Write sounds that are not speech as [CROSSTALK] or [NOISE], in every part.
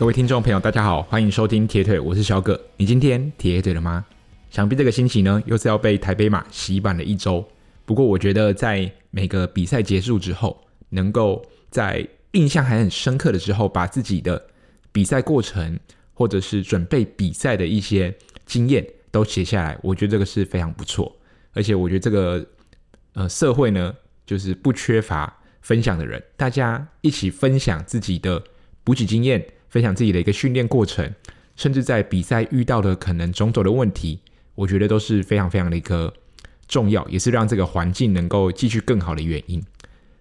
各位听众朋友，大家好，欢迎收听铁腿，我是小葛。你今天铁腿了吗？想必这个星期呢，又是要被台北马洗版了一周。不过，我觉得在每个比赛结束之后，能够在印象还很深刻的时候，把自己的比赛过程或者是准备比赛的一些经验都写下来，我觉得这个是非常不错。而且，我觉得这个呃社会呢，就是不缺乏分享的人，大家一起分享自己的补给经验。分享自己的一个训练过程，甚至在比赛遇到的可能种种的问题，我觉得都是非常非常的一个重要，也是让这个环境能够继续更好的原因。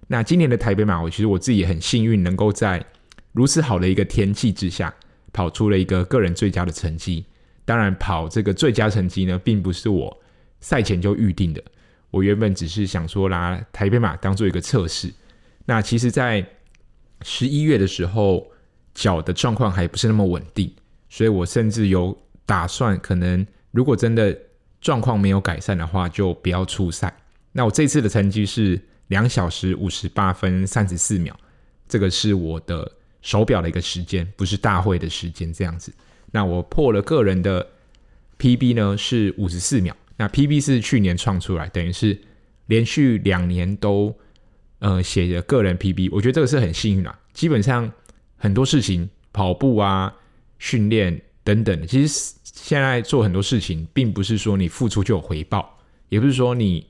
那今年的台北马，我其实我自己也很幸运，能够在如此好的一个天气之下，跑出了一个个人最佳的成绩。当然，跑这个最佳成绩呢，并不是我赛前就预定的，我原本只是想说拿台北马当做一个测试。那其实，在十一月的时候。脚的状况还不是那么稳定，所以我甚至有打算，可能如果真的状况没有改善的话，就不要出赛。那我这次的成绩是两小时五十八分三十四秒，这个是我的手表的一个时间，不是大会的时间这样子。那我破了个人的 PB 呢，是五十四秒，那 PB 是去年创出来，等于是连续两年都呃写着个人 PB，我觉得这个是很幸运啊，基本上。很多事情，跑步啊、训练等等，其实现在做很多事情，并不是说你付出就有回报，也不是说你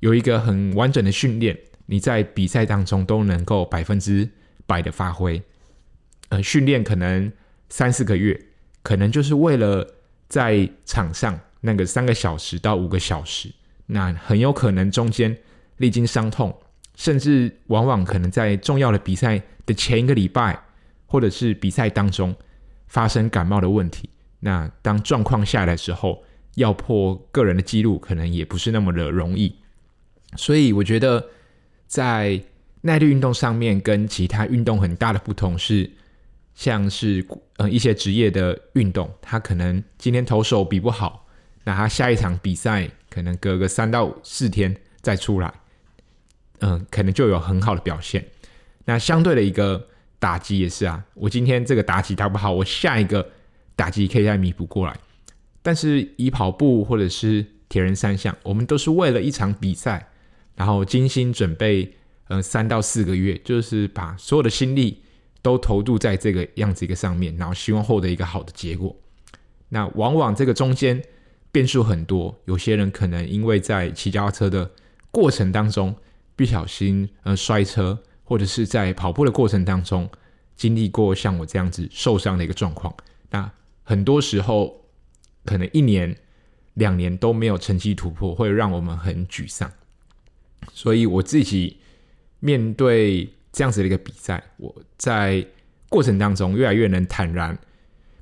有一个很完整的训练，你在比赛当中都能够百分之百的发挥。呃，训练可能三四个月，可能就是为了在场上那个三个小时到五个小时，那很有可能中间历经伤痛，甚至往往可能在重要的比赛的前一个礼拜。或者是比赛当中发生感冒的问题，那当状况下来的时候，要破个人的记录，可能也不是那么的容易。所以我觉得，在耐力运动上面，跟其他运动很大的不同是，像是呃一些职业的运动，他可能今天投手比不好，那他下一场比赛可能隔个三到四天再出来，嗯、可能就有很好的表现。那相对的一个。打击也是啊，我今天这个打击打不好，我下一个打击可以再弥补过来。但是以跑步或者是铁人三项，我们都是为了一场比赛，然后精心准备，呃，三到四个月，就是把所有的心力都投入在这个样子一个上面，然后希望获得一个好的结果。那往往这个中间变数很多，有些人可能因为在骑脚踏车的过程当中不小心呃摔车。或者是在跑步的过程当中经历过像我这样子受伤的一个状况，那很多时候可能一年、两年都没有成绩突破，会让我们很沮丧。所以我自己面对这样子的一个比赛，我在过程当中越来越能坦然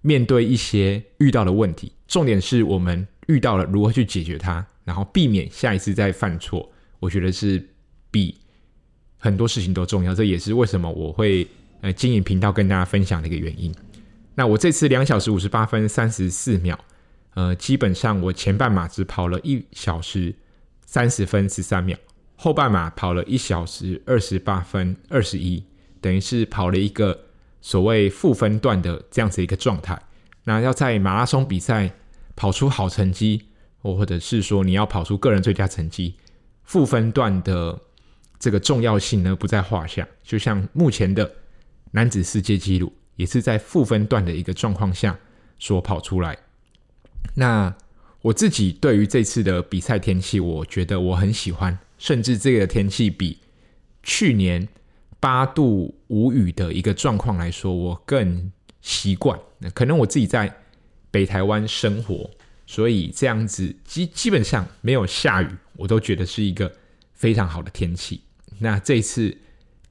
面对一些遇到的问题。重点是我们遇到了如何去解决它，然后避免下一次再犯错。我觉得是比。很多事情都重要，这也是为什么我会呃经营频道跟大家分享的一个原因。那我这次两小时五十八分三十四秒，呃，基本上我前半马只跑了一小时三十分十三秒，后半马跑了一小时二十八分二十一，等于是跑了一个所谓负分段的这样子一个状态。那要在马拉松比赛跑出好成绩，或或者是说你要跑出个人最佳成绩，负分段的。这个重要性呢，不在话下，就像目前的男子世界纪录也是在负分段的一个状况下所跑出来。那我自己对于这次的比赛天气，我觉得我很喜欢，甚至这个天气比去年八度无雨的一个状况来说，我更习惯。可能我自己在北台湾生活，所以这样子基基本上没有下雨，我都觉得是一个非常好的天气。那这次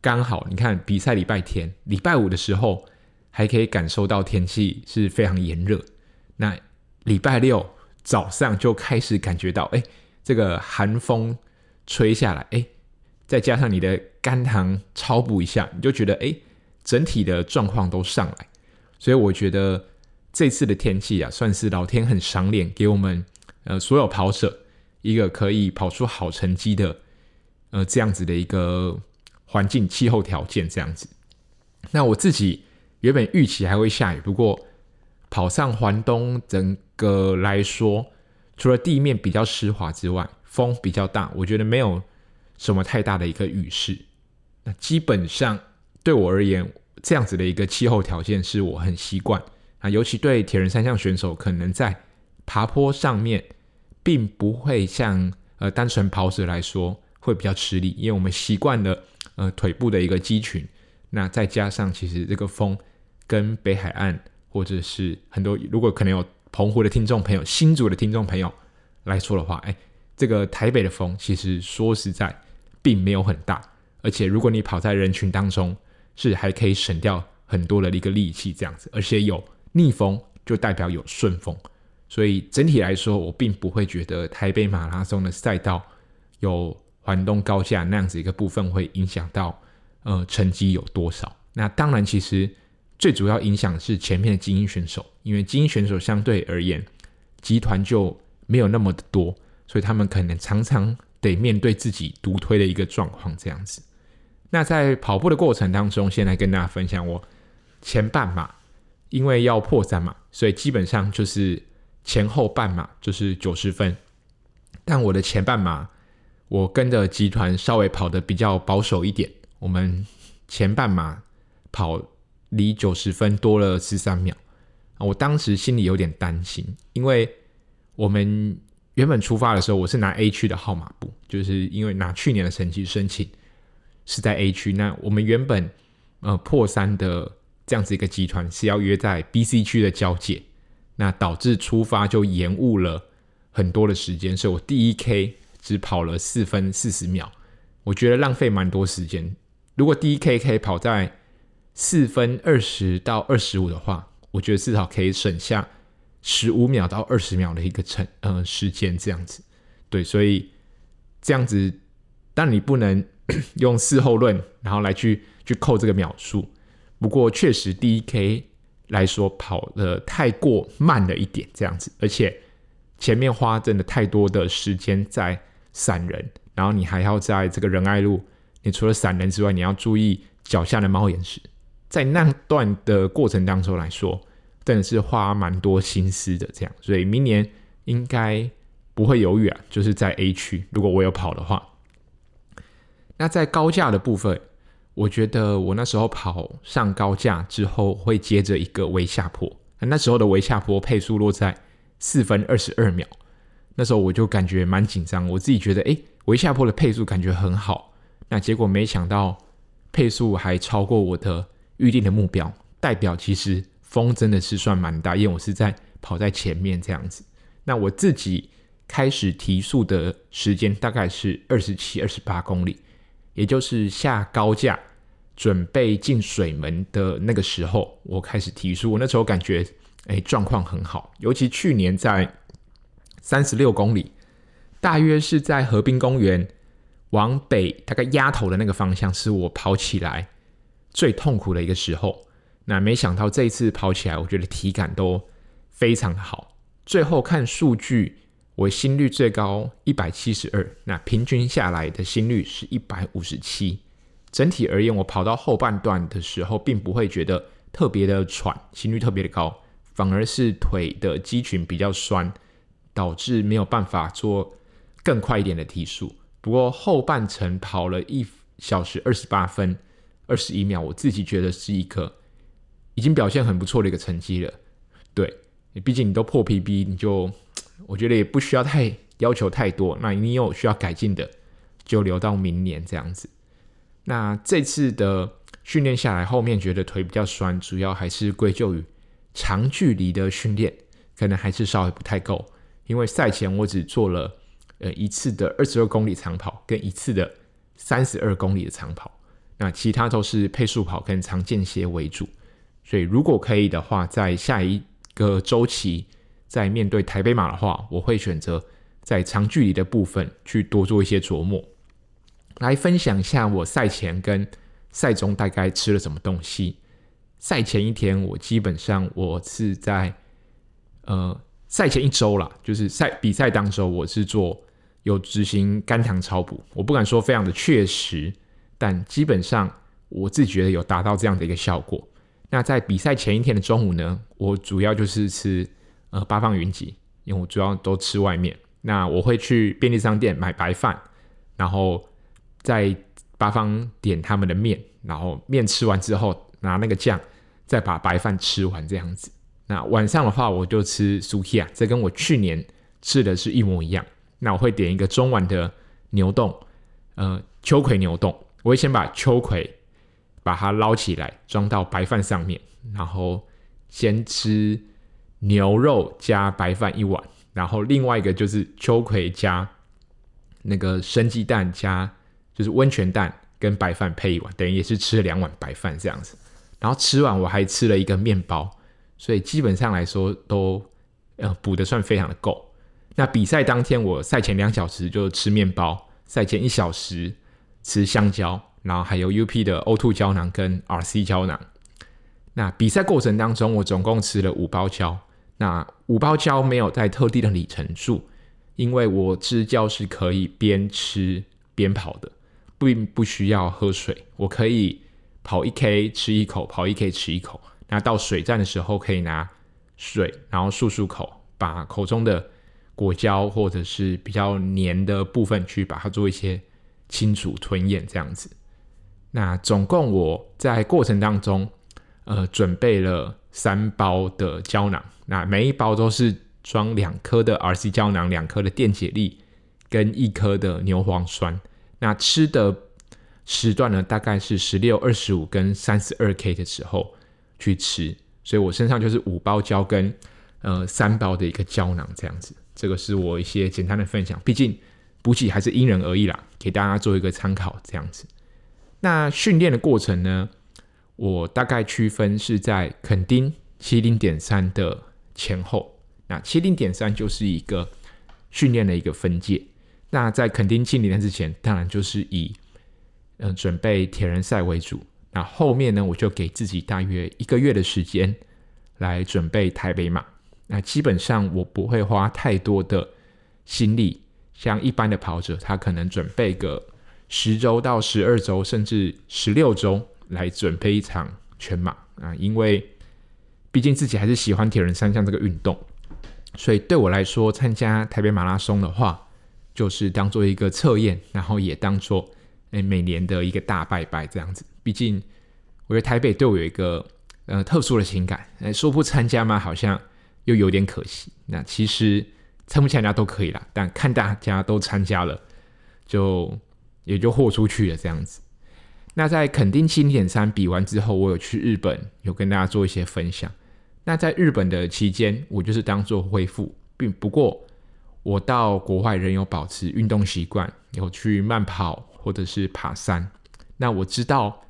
刚好，你看比赛礼拜天、礼拜五的时候，还可以感受到天气是非常炎热。那礼拜六早上就开始感觉到，哎，这个寒风吹下来，哎，再加上你的肝糖超补一下，你就觉得，哎，整体的状况都上来。所以我觉得这次的天气啊，算是老天很赏脸，给我们呃所有跑者一个可以跑出好成绩的。呃，这样子的一个环境气候条件这样子，那我自己原本预期还会下雨，不过跑上环东整个来说，除了地面比较湿滑之外，风比较大，我觉得没有什么太大的一个雨势。那基本上对我而言，这样子的一个气候条件是我很习惯啊，尤其对铁人三项选手，可能在爬坡上面，并不会像呃单纯跑者来说会比较吃力，因为我们习惯了呃腿部的一个肌群。那再加上其实这个风跟北海岸或者是很多如果可能有澎湖的听众朋友、新竹的听众朋友来说的话，哎，这个台北的风其实说实在并没有很大，而且如果你跑在人群当中，是还可以省掉很多的一个力气这样子，而且有逆风就代表有顺风。所以整体来说，我并不会觉得台北马拉松的赛道有环东高架那样子一个部分会影响到呃成绩有多少。那当然，其实最主要影响是前面的精英选手，因为精英选手相对而言集团就没有那么的多，所以他们可能常常得面对自己独推的一个状况这样子。那在跑步的过程当中，先来跟大家分享我前半马，因为要破三嘛，所以基本上就是。前后半马就是九十分，但我的前半马我跟着集团稍微跑得比较保守一点，我们前半马跑离九十分多了十三秒，我当时心里有点担心，因为我们原本出发的时候我是拿 A 区的号码布，就是因为拿去年的成绩申请是在 A 区，那我们原本呃破三的这样子一个集团是要约在 B、C 区的交界。那导致出发就延误了很多的时间，所以我第一 K 只跑了四分四十秒，我觉得浪费蛮多时间。如果第一 K 可以跑在四分二十到二十五的话，我觉得至少可以省下十五秒到二十秒的一个成呃时间这样子。对，所以这样子，但你不能 [COUGHS] 用事后论，然后来去去扣这个秒数。不过确实第一 K。来说跑的太过慢了一点，这样子，而且前面花真的太多的时间在闪人，然后你还要在这个仁爱路，你除了闪人之外，你要注意脚下的猫眼石，在那段的过程当中来说，真的是花蛮多心思的，这样，所以明年应该不会犹豫啊，就是在 A 区，如果我有跑的话，那在高架的部分。我觉得我那时候跑上高架之后，会接着一个微下坡。那时候的微下坡配速落在四分二十二秒，那时候我就感觉蛮紧张。我自己觉得，诶，微下坡的配速感觉很好。那结果没想到配速还超过我的预定的目标，代表其实风真的是算蛮大，因为我是在跑在前面这样子。那我自己开始提速的时间大概是二十七、二十八公里。也就是下高架准备进水门的那个时候，我开始提速。我那时候感觉，哎，状况很好。尤其去年在三十六公里，大约是在河滨公园往北大概压头的那个方向，是我跑起来最痛苦的一个时候。那没想到这一次跑起来，我觉得体感都非常的好。最后看数据。我心率最高一百七十二，那平均下来的心率是一百五十七。整体而言，我跑到后半段的时候，并不会觉得特别的喘，心率特别的高，反而是腿的肌群比较酸，导致没有办法做更快一点的提速。不过后半程跑了一小时二十八分二十一秒，我自己觉得是一个已经表现很不错的一个成绩了。对，毕竟你都破 PB，你就。[TSK] 我觉得也不需要太要求太多，那你有需要改进的，就留到明年这样子。那这次的训练下来，后面觉得腿比较酸，主要还是归咎于长距离的训练，可能还是稍微不太够。因为赛前我只做了呃一次的二十二公里长跑，跟一次的三十二公里的长跑，那其他都是配速跑跟长间歇为主。所以如果可以的话，在下一个周期。在面对台北马的话，我会选择在长距离的部分去多做一些琢磨，来分享一下我赛前跟赛中大概吃了什么东西。赛前一天，我基本上我是在呃赛前一周啦，就是赛比赛当周，我是做有执行肝糖超补。我不敢说非常的确实，但基本上我自己觉得有达到这样的一个效果。那在比赛前一天的中午呢，我主要就是吃呃八方云集，因为我主要都吃外面。那我会去便利商店买白饭，然后在八方点他们的面，然后面吃完之后拿那个酱再把白饭吃完这样子。那晚上的话我就吃 Sukiya，这跟我去年吃的是一模一样。那我会点一个中碗的牛丼，呃秋葵牛丼，我会先把秋葵把它捞起来装到白饭上面，然后先吃牛肉加白饭一碗。然后另外一个就是秋葵加那个生鸡蛋加就是温泉蛋跟白饭配一碗，等于也是吃了两碗白饭这样子。然后吃完我还吃了一个面包，所以基本上来说都呃补的算非常的够。那比赛当天我赛前两小时就吃面包，赛前一小时吃香蕉，然后还有 UP 的 O2 胶囊跟 RC 胶囊。那比赛过程当中我总共吃了五包胶。那五包胶没有在特定的里程数，因为我支胶是可以边吃边跑的，并不需要喝水。我可以跑一 K 吃一口，跑一 K 吃一口。那到水站的时候可以拿水，然后漱漱口，把口中的果胶或者是比较黏的部分去把它做一些清除吞咽这样子。那总共我在过程当中，呃，准备了三包的胶囊。那每一包都是装两颗的 RC 胶囊，两颗的电解力跟一颗的牛磺酸。那吃的时段呢，大概是十六、二十五跟三十二 K 的时候去吃。所以我身上就是五包胶跟呃三包的一个胶囊这样子。这个是我一些简单的分享，毕竟补给还是因人而异啦，给大家做一个参考这样子。那训练的过程呢，我大概区分是在垦丁七零点三的。前后，那七零点三就是一个训练的一个分界。那在垦丁七零点之前，当然就是以嗯、准备铁人赛为主。那后面呢，我就给自己大约一个月的时间来准备台北马。那基本上我不会花太多的心力，像一般的跑者，他可能准备个十周到十二周，甚至十六周来准备一场全马啊，因为。毕竟自己还是喜欢铁人三项这个运动，所以对我来说，参加台北马拉松的话，就是当做一个测验，然后也当做诶每年的一个大拜拜这样子。毕竟我觉得台北对我有一个呃特殊的情感，说不参加嘛，好像又有点可惜。那其实参不参加都可以啦，但看大家都参加了，就也就豁出去了这样子。那在垦丁七点三比完之后，我有去日本，有跟大家做一些分享。那在日本的期间，我就是当做恢复，并不过我到国外仍有保持运动习惯，有去慢跑或者是爬山。那我知道，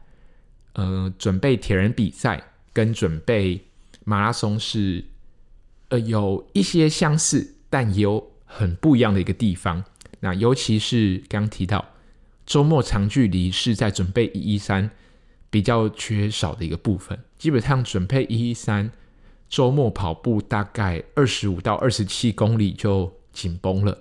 呃，准备铁人比赛跟准备马拉松是呃有一些相似，但也有很不一样的一个地方。那尤其是刚提到周末长距离是在准备一一三比较缺少的一个部分，基本上准备一一三。周末跑步大概二十五到二十七公里就紧绷了。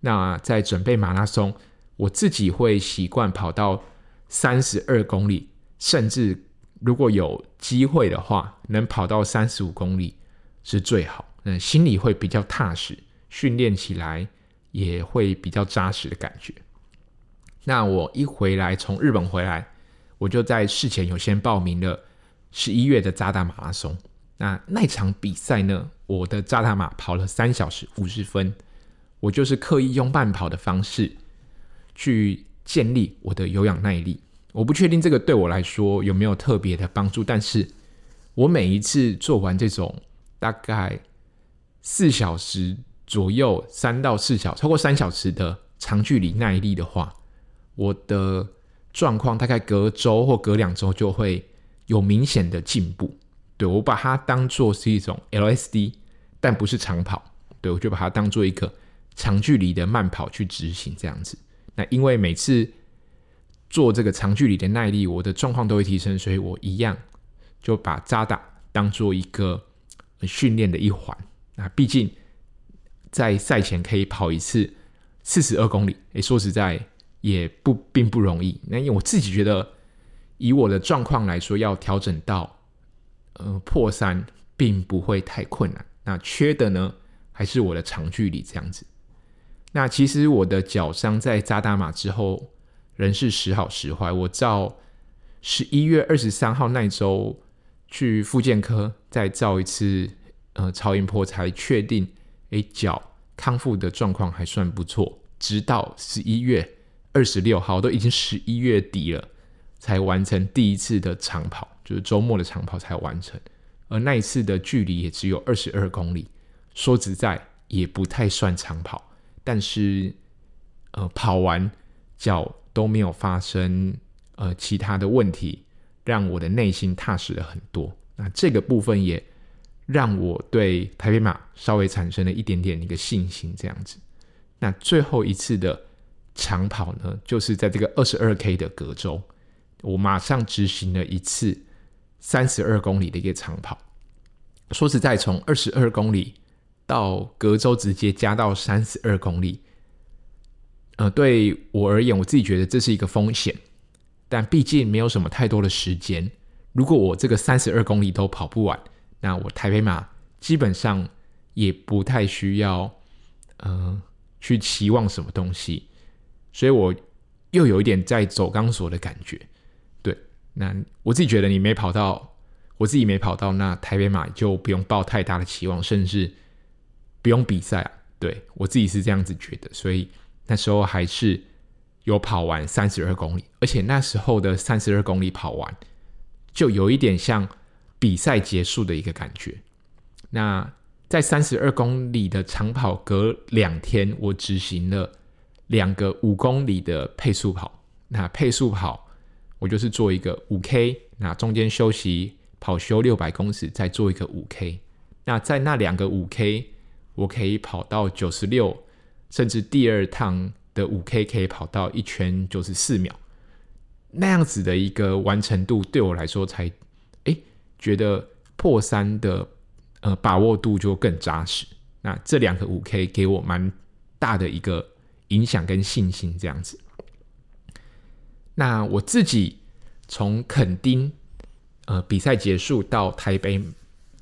那在准备马拉松，我自己会习惯跑到三十二公里，甚至如果有机会的话，能跑到三十五公里是最好。嗯，心里会比较踏实，训练起来也会比较扎实的感觉。那我一回来，从日本回来，我就在事前有先报名了十一月的扎达马拉松。那那场比赛呢，我的扎达马跑了三小时五十分，我就是刻意用慢跑的方式去建立我的有氧耐力。我不确定这个对我来说有没有特别的帮助，但是我每一次做完这种大概四小时左右，三到四小，超过三小时的长距离耐力的话，我的状况大概隔周或隔两周就会有明显的进步。对，我把它当做是一种 LSD，但不是长跑。对，我就把它当做一个长距离的慢跑去执行这样子。那因为每次做这个长距离的耐力，我的状况都会提升，所以我一样就把渣打当做一个训练的一环。那毕竟在赛前可以跑一次四十二公里，诶，说实在也不并不容易。那因为我自己觉得，以我的状况来说，要调整到。呃，破三并不会太困难。那缺的呢，还是我的长距离这样子。那其实我的脚伤在扎达马之后，人是时好时坏。我照十一月二十三号那周去复健科再照一次呃超音波，才确定，诶，脚康复的状况还算不错。直到十一月二十六号，都已经十一月底了，才完成第一次的长跑，就是周末的长跑才完成。而那一次的距离也只有二十二公里，说实在也不太算长跑。但是，呃，跑完脚都没有发生呃其他的问题，让我的内心踏实了很多。那这个部分也让我对台北马稍微产生了一点点一个信心，这样子。那最后一次的长跑呢，就是在这个二十二 K 的隔周，我马上执行了一次三十二公里的一个长跑。说实在，从二十二公里。到隔周直接加到三十二公里，呃，对我而言，我自己觉得这是一个风险，但毕竟没有什么太多的时间。如果我这个三十二公里都跑不完，那我台北马基本上也不太需要，呃，去期望什么东西。所以我又有一点在走钢索的感觉。对，那我自己觉得你没跑到，我自己没跑到，那台北马就不用抱太大的期望，甚至。不用比赛啊，对，我自己是这样子觉得，所以那时候还是有跑完三十二公里，而且那时候的三十二公里跑完，就有一点像比赛结束的一个感觉。那在三十二公里的长跑隔两天，我执行了两个五公里的配速跑。那配速跑，我就是做一个五 K，那中间休息跑休六百公尺，再做一个五 K。那在那两个五 K。我可以跑到九十六，甚至第二趟的五 K 可以跑到一圈就是四秒，那样子的一个完成度对我来说才，哎，觉得破三的呃把握度就更扎实。那这两个五 K 给我蛮大的一个影响跟信心，这样子。那我自己从垦丁呃比赛结束到台北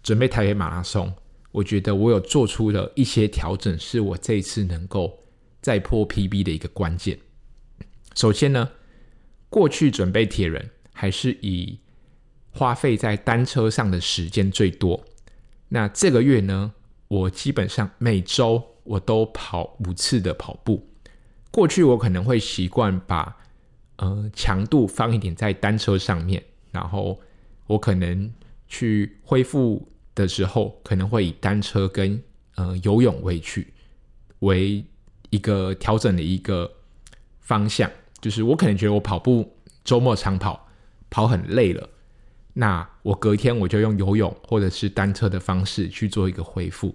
准备台北马拉松。我觉得我有做出了一些调整，是我这一次能够再破 PB 的一个关键。首先呢，过去准备铁人还是以花费在单车上的时间最多。那这个月呢，我基本上每周我都跑五次的跑步。过去我可能会习惯把呃强度放一点在单车上面，然后我可能去恢复。的时候可能会以单车跟呃游泳为去为一个调整的一个方向，就是我可能觉得我跑步周末长跑跑很累了，那我隔天我就用游泳或者是单车的方式去做一个恢复。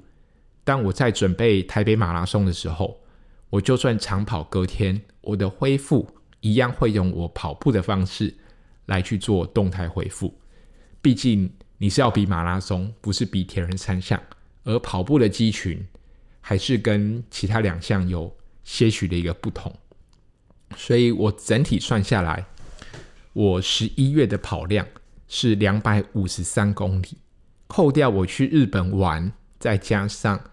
当我在准备台北马拉松的时候，我就算长跑隔天我的恢复一样会用我跑步的方式来去做动态恢复，毕竟。你是要比马拉松，不是比铁人三项，而跑步的肌群还是跟其他两项有些许的一个不同。所以我整体算下来，我十一月的跑量是两百五十三公里，扣掉我去日本玩，再加上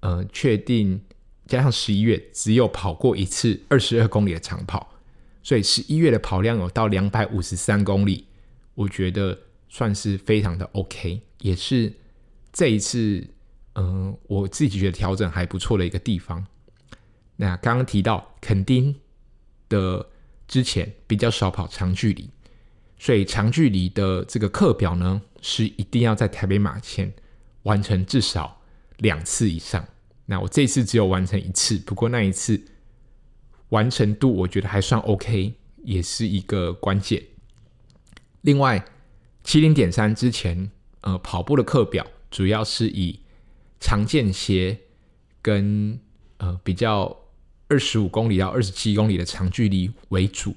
呃确定加上十一月只有跑过一次二十二公里的长跑，所以十一月的跑量有到两百五十三公里，我觉得。算是非常的 OK，也是这一次，嗯、我自己觉得调整还不错的一个地方。那刚刚提到垦丁的之前比较少跑长距离，所以长距离的这个课表呢，是一定要在台北马前完成至少两次以上。那我这次只有完成一次，不过那一次完成度我觉得还算 OK，也是一个关键。另外。七零点三之前，呃，跑步的课表主要是以长间歇跟呃比较二十五公里到二十七公里的长距离为主。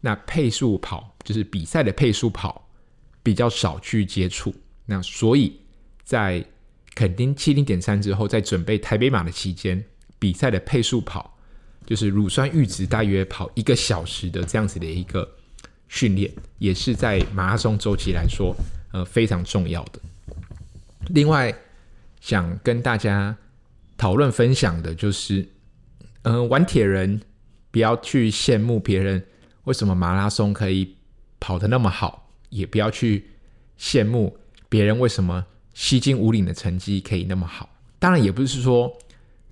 那配速跑就是比赛的配速跑比较少去接触。那所以在肯定七零点三之后，在准备台北马的期间，比赛的配速跑就是乳酸阈值大约跑一个小时的这样子的一个。训练也是在马拉松周期来说呃非常重要的。另外，想跟大家讨论分享的就是，嗯、呃，玩铁人不要去羡慕别人为什么马拉松可以跑得那么好，也不要去羡慕别人为什么西进武岭的成绩可以那么好。当然，也不是说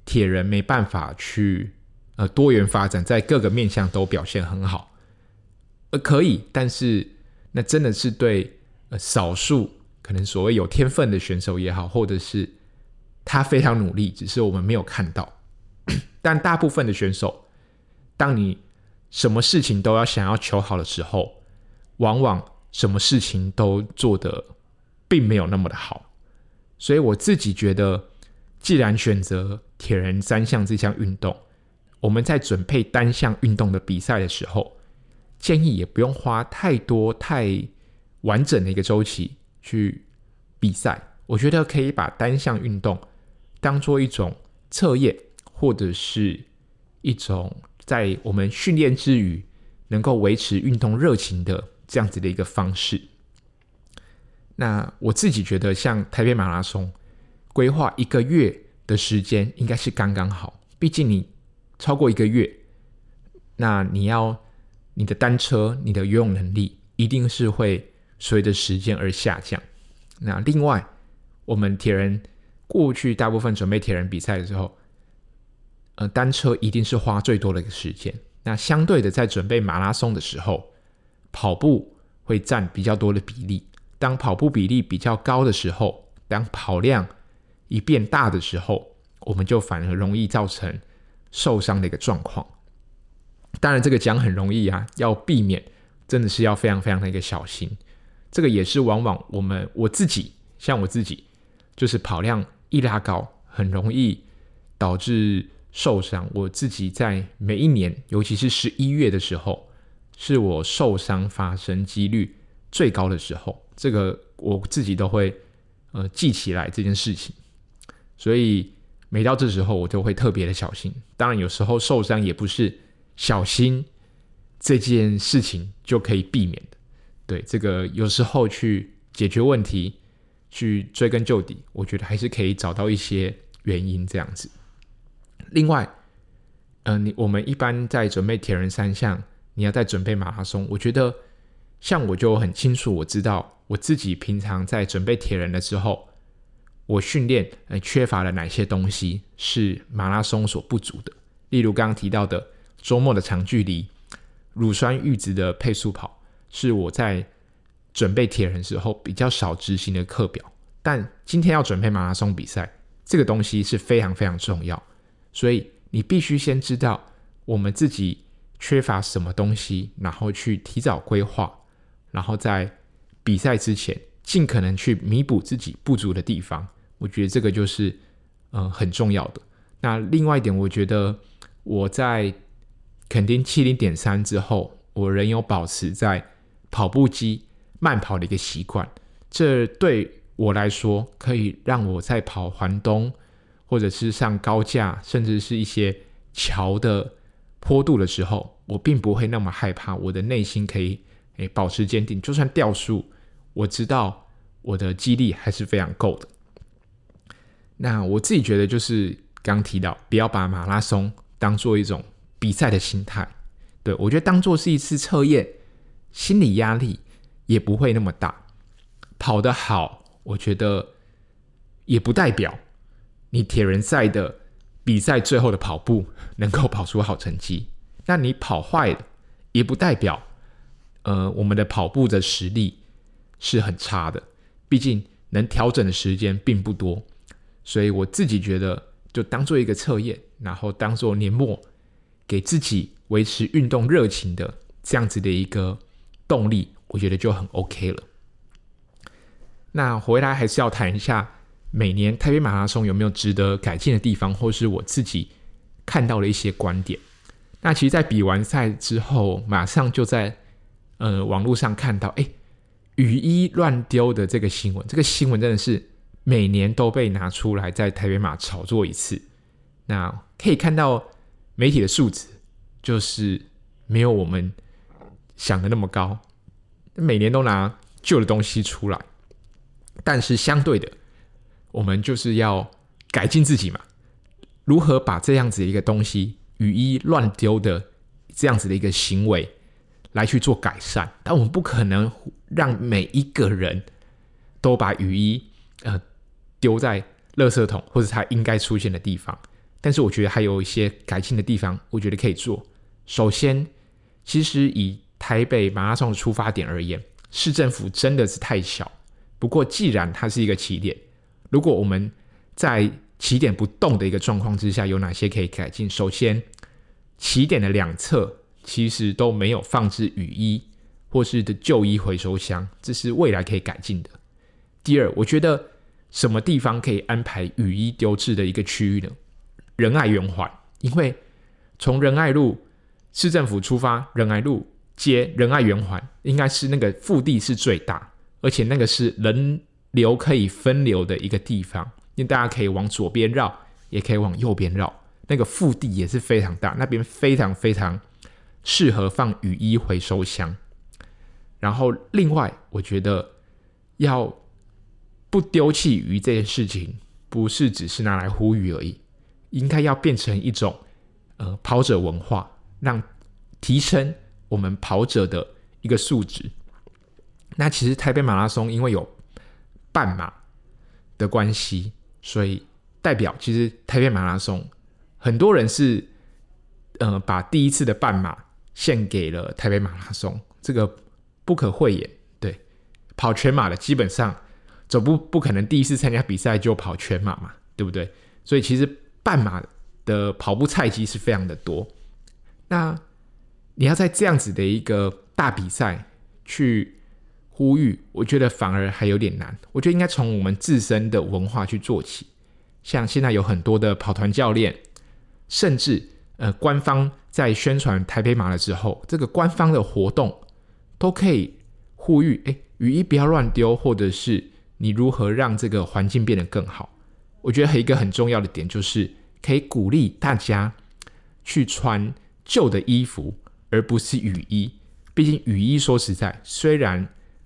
铁人没办法去呃多元发展，在各个面向都表现很好，呃，可以，但是那真的是对呃少数可能所谓有天分的选手也好，或者是他非常努力，只是我们没有看到。[COUGHS] 但大部分的选手，当你什么事情都要想要求好的时候，往往什么事情都做得并没有那么的好。所以我自己觉得。既然选择铁人三项这项运动，我们在准备单项运动的比赛的时候，建议也不用花太多太完整的一个周期去比赛。我觉得可以把单项运动当做一种测验，或者是一种在我们训练之余能够维持运动热情的这样子的一个方式。那我自己觉得，像台北马拉松。规划一个月的时间应该是刚刚好，毕竟你超过一个月，那你要你的单车、你的游泳能力一定是会随着时间而下降。那另外，我们铁人过去大部分准备铁人比赛的时候，呃，单车一定是花最多的一个时间。那相对的，在准备马拉松的时候，跑步会占比较多的比例。当跑步比例比较高的时候，当跑量一变大的时候，我们就反而容易造成受伤的一个状况。当然，这个讲很容易啊，要避免真的是要非常非常的一个小心。这个也是往往我们我自己，像我自己，就是跑量一拉高，很容易导致受伤。我自己在每一年，尤其是十一月的时候，是我受伤发生几率最高的时候。这个我自己都会呃记起来这件事情。所以每到这时候，我就会特别的小心。当然，有时候受伤也不是小心这件事情就可以避免的。对，这个有时候去解决问题，去追根究底，我觉得还是可以找到一些原因这样子。另外，嗯、呃，你我们一般在准备铁人三项，你要在准备马拉松，我觉得像我就很清楚，我知道我自己平常在准备铁人的时候。我训练呃缺乏了哪些东西是马拉松所不足的？例如刚刚提到的周末的长距离、乳酸阈值的配速跑，是我在准备铁人时候比较少执行的课表。但今天要准备马拉松比赛，这个东西是非常非常重要，所以你必须先知道我们自己缺乏什么东西，然后去提早规划，然后在比赛之前尽可能去弥补自己不足的地方。我觉得这个就是，呃，很重要的。那另外一点，我觉得我在肯定七零点三之后，我仍有保持在跑步机慢跑的一个习惯。这对我来说，可以让我在跑环东，或者是上高架，甚至是一些桥的坡度的时候，我并不会那么害怕。我的内心可以诶保持坚定，就算掉速，我知道我的肌力还是非常够的。那我自己觉得，就是刚提到，不要把马拉松当做一种比赛的心态。对，我觉得当做是一次测验，心理压力也不会那么大。跑得好，我觉得也不代表你铁人赛的比赛最后的跑步能够跑出好成绩。那你跑坏了，也不代表呃我们的跑步的实力是很差的。毕竟能调整的时间并不多。所以我自己觉得，就当做一个测验，然后当做年末给自己维持运动热情的这样子的一个动力，我觉得就很 OK 了。那回来还是要谈一下，每年台北马拉松有没有值得改进的地方，或是我自己看到的一些观点。那其实，在比完赛之后，马上就在呃网络上看到，哎，雨衣乱丢的这个新闻，这个新闻真的是。每年都被拿出来在台北马炒作一次，那可以看到媒体的素质就是没有我们想的那么高。每年都拿旧的东西出来，但是相对的，我们就是要改进自己嘛。如何把这样子一个东西，雨衣乱丢的这样子的一个行为来去做改善？但我们不可能让每一个人都把雨衣呃丢在垃圾桶或者它应该出现的地方。但是我觉得还有一些改进的地方，我觉得可以做。首先，其实以台北马拉松的出发点而言，市政府真的是太小。不过，既然它是一个起点，如果我们在起点不动的一个状况之下，有哪些可以改进？首先，起点的两侧其实都没有放置雨衣或是的旧衣回收箱，这是未来可以改进的。第二，我觉得什么地方可以安排雨衣丢置的一个区域呢？仁爱圆环，因为从仁爱路市政府出发，仁爱路接仁爱圆环，应该是那个腹地是最大，而且那个是人流可以分流的一个地方。因为大家可以往左边绕，也可以往右边绕，那个腹地也是非常大，那边非常非常适合放雨衣回收箱。然后另外，我觉得要不丢弃鱼这件事情，不是只是拿来呼吁而已，应该要变成一种呃跑者文化，让提升我们跑者的一个素质。那其实台北马拉松因为有半马的关系。所以代表其实台北马拉松，很多人是呃把第一次的半马献给了台北马拉松，这个不可讳言。对，跑全马的基本上总不不可能第一次参加比赛就跑全马嘛，对不对？所以其实半马的跑步菜鸡是非常的多。那你要在这样子的一个大比赛去。呼吁，我觉得反而还有点难。我觉得应该从我们自身的文化去做起。像现在有很多的跑团教练，甚至呃，官方在宣传台北马的时候，这个官方的活动都可以呼吁：哎，雨衣不要乱丢，或者是你如何让这个环境变得更好。我觉得还有一个很重要的点就是，可以鼓励大家去穿旧的衣服，而不是雨衣。毕竟雨衣说实在，虽然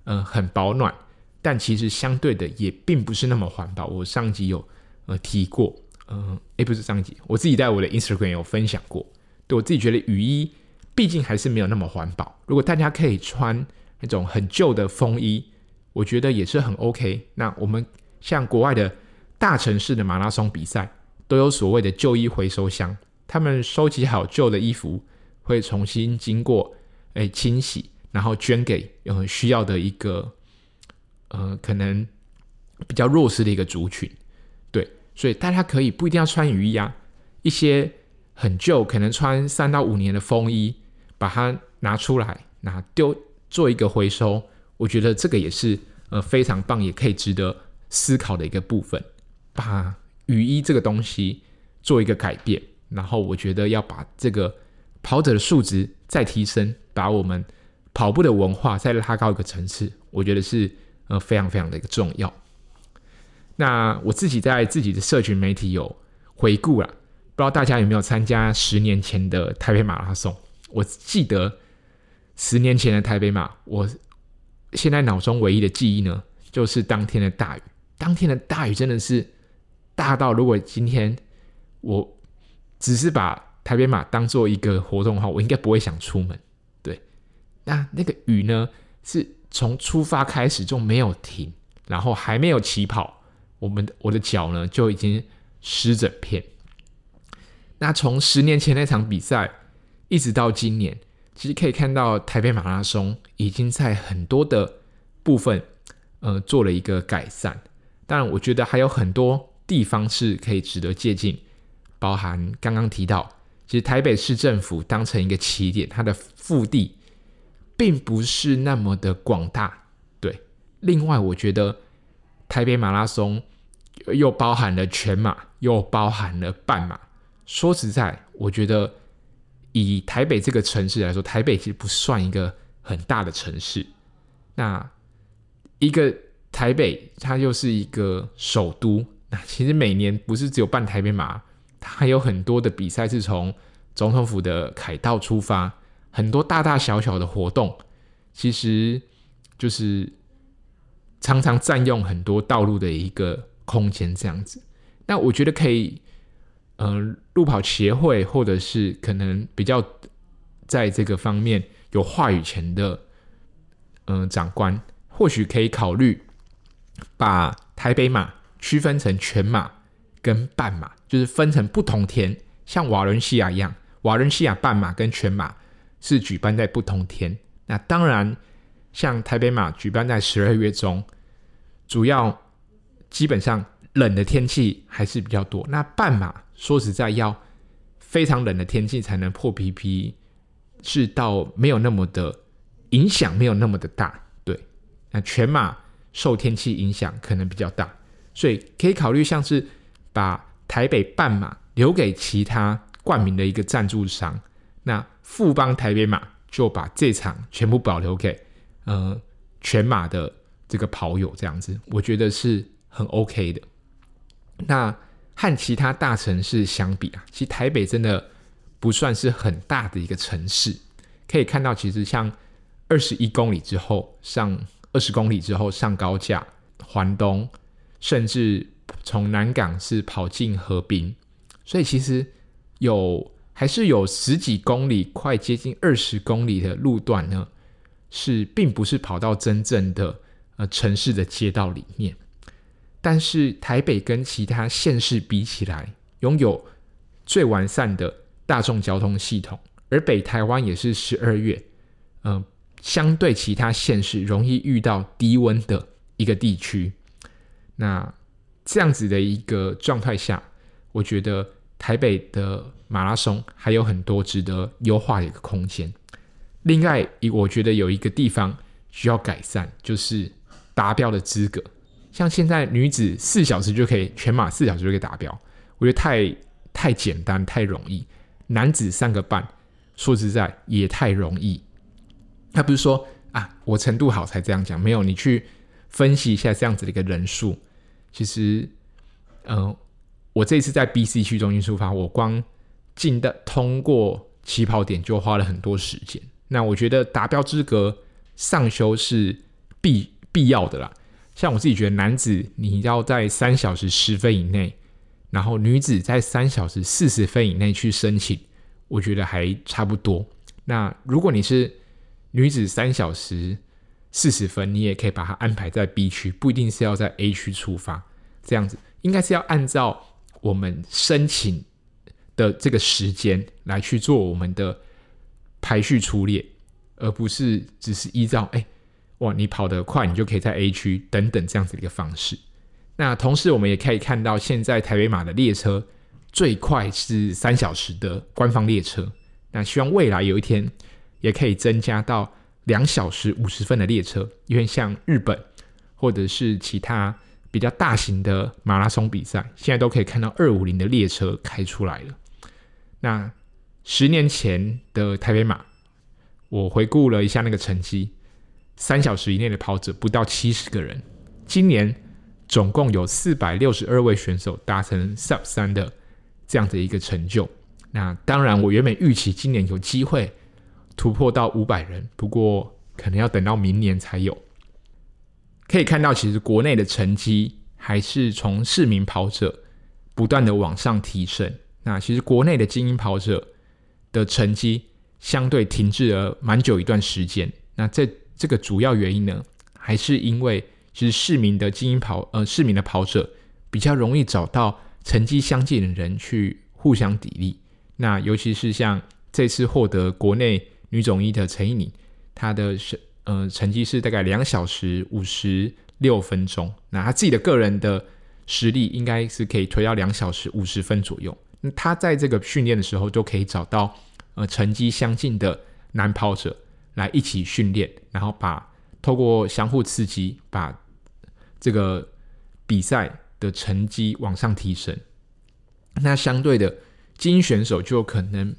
嗯、呃，很保暖，但其实相对的也并不是那么环保。我上集有呃提过，嗯、呃，诶，不是上集，我自己在我的 Instagram 有分享过。对我自己觉得雨衣毕竟还是没有那么环保。如果大家可以穿那种很旧的风衣，我觉得也是很 OK。那我们像国外的大城市的马拉松比赛，都有所谓的旧衣回收箱，他们收集好旧的衣服，会重新经过诶清洗。然后捐给呃需要的一个呃可能比较弱势的一个族群，对，所以大家可以不一定要穿雨衣啊，一些很旧可能穿三到五年的风衣，把它拿出来拿丢做一个回收，我觉得这个也是呃非常棒，也可以值得思考的一个部分。把雨衣这个东西做一个改变，然后我觉得要把这个跑者的素质再提升，把我们。跑步的文化再拉高一个层次，我觉得是呃非常非常的一个重要。那我自己在自己的社群媒体有回顾了，不知道大家有没有参加十年前的台北马拉松？我记得十年前的台北马，我现在脑中唯一的记忆呢，就是当天的大雨。当天的大雨真的是大到，如果今天我只是把台北马当做一个活动的话，我应该不会想出门。对那那个雨呢，是从出发开始就没有停，然后还没有起跑，我们我的脚呢就已经湿整片。那从十年前那场比赛一直到今年，其实可以看到台北马拉松已经在很多的部分，呃，做了一个改善。当然，我觉得还有很多地方是可以值得借鉴，包含刚刚提到，其实台北市政府当成一个起点，它的腹地。并不是那么的广大，对。另外，我觉得台北马拉松又包含了全马，又包含了半马。说实在，我觉得以台北这个城市来说，台北其实不算一个很大的城市。那一个台北，它又是一个首都。那其实每年不是只有办台北马，它还有很多的比赛是从总统府的凯道出发。很多大大小小的活动，其实就是常常占用很多道路的一个空间，这样子。那我觉得可以，呃，路跑协会或者是可能比较在这个方面有话语权的，嗯、长官或许可以考虑把台北马区分成全马跟半马，就是分成不同天，像瓦伦西亚一样，瓦伦西亚半马跟全马是举办在不同天。那当然，像台北马举办在十二月中，主要基本上。冷的天气还是比较多。那半马说实在要非常冷的天气才能破皮皮是到没有那么的影响，没有那么的大。对，那全马受天气影响可能比较大，所以可以考虑像是把台北半马留给其他冠名的一个赞助商，那富邦台北马就把这场全部保留给呃全马的这个跑友，这样子我觉得是很 OK 的。那和其他大城市相比啊，其实台北真的不算是很大的一个城市。可以看到，其实像二十一公里之后上二十公里之后上高架环东，甚至从南港是跑进河滨，所以其实有还是有十几公里，快接近二十公里的路段呢，是并不是跑到真正的呃城市的街道里面。但是台北跟其他县市比起来，拥有最完善的大众交通系统，而北台湾也是十二月，嗯、呃，相对其他县市容易遇到低温的一个地区。那这样子的一个状态下，我觉得台北的马拉松还有很多值得优化的一个空间。另外，一我觉得有一个地方需要改善，就是达标的资格。像现在女子四小时就可以全马四小时就可以达标，我觉得太太简单太容易。男子三个半，说实在也太容易。他不是说啊，我程度好才这样讲，没有，你去分析一下这样子的一个人数，其实，嗯、我这次在 BC 区中心出发，我光进的通过起跑点就花了很多时间。那我觉得达标资格上修是必必要的啦。像我自己觉得，男子你要在三小时十分以内，然后女子在三小时四十分以内去申请，我觉得还差不多。那如果你是女子三小时四十分，你也可以把它安排在 B 区，不一定是要在 A 区出发。这样子应该是要按照我们申请的这个时间来去做我们的排序出列，而不是只是依照哎。哇，你跑得快，你就可以在 A 区等等这样子的一个方式。那同时，我们也可以看到，现在台北马的列车最快是三小时的官方列车。那希望未来有一天也可以增加到两小时五十分的列车，因为像日本或者是其他比较大型的马拉松比赛，现在都可以看到二五零的列车开出来了。那十年前的台北马，我回顾了一下那个成绩。三小时以内的跑者不到七十个人，今年总共有四百六十二位选手达成 Sub 三的这样的一个成就。那当然，我原本预期今年有机会突破到五百人，不过可能要等到明年才有。可以看到，其实国内的成绩还是从市民跑者不断的往上提升。那其实国内的精英跑者的成绩相对停滞了蛮久一段时间。那这这个主要原因呢，还是因为其实市民的精英跑，呃，市民的跑者比较容易找到成绩相近的人去互相砥砺。那尤其是像这次获得国内女总一的陈怡宁，她的是呃成绩是大概两小时五十六分钟。那她自己的个人的实力应该是可以推到两小时五十分左右。那她在这个训练的时候就可以找到呃成绩相近的男跑者。来一起训练，然后把透过相互刺激，把这个比赛的成绩往上提升。那相对的精英选手就可能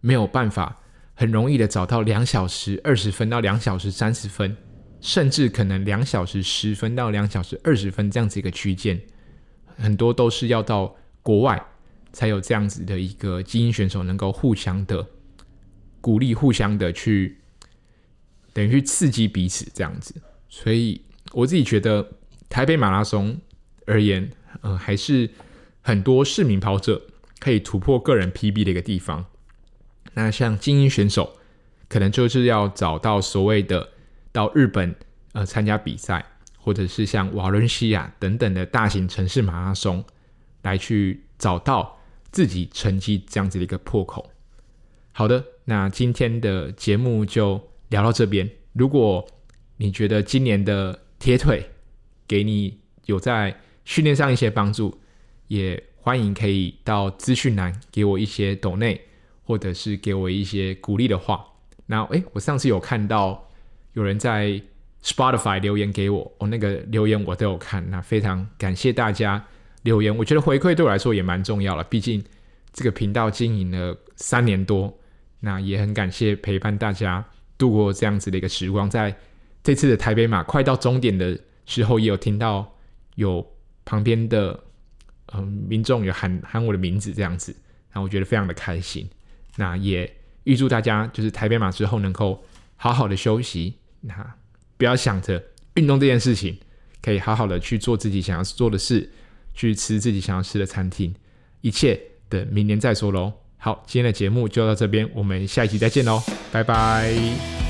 没有办法很容易的找到两小时二十分到两小时三十分，甚至可能两小时十分到两小时二十分这样子一个区间，很多都是要到国外才有这样子的一个精英选手能够互相的鼓励，互相的去。等于去刺激彼此这样子，所以我自己觉得台北马拉松而言，呃，还是很多市民跑者可以突破个人 PB 的一个地方。那像精英选手，可能就是要找到所谓的到日本呃参加比赛，或者是像瓦伦西亚等等的大型城市马拉松，来去找到自己成绩这样子的一个破口。好的，那今天的节目就聊到这边。如果你觉得今年的铁腿给你有在训练上一些帮助，也欢迎可以到资讯栏给我一些抖内，或者是给我一些鼓励的话。那诶，我上次有看到有人在 Spotify 留言给我，哦，那个留言我都有看，那非常感谢大家留言。我觉得回馈对我来说也蛮重要了，毕竟这个频道经营了三年多，那也很感谢陪伴大家度过这样子的一个时光。在这次的台北马快到终点的时候，也有听到有旁边的嗯民众有喊喊我的名字这样子，然后我觉得非常的开心。那也预祝大家就是台北马之后能够好好的休息，那不要想着运动这件事情，可以好好的去做自己想要做的事，去吃自己想要吃的餐厅，一切等明年再说喽。好，今天的节目就到这边，我们下一期再见喽，拜拜。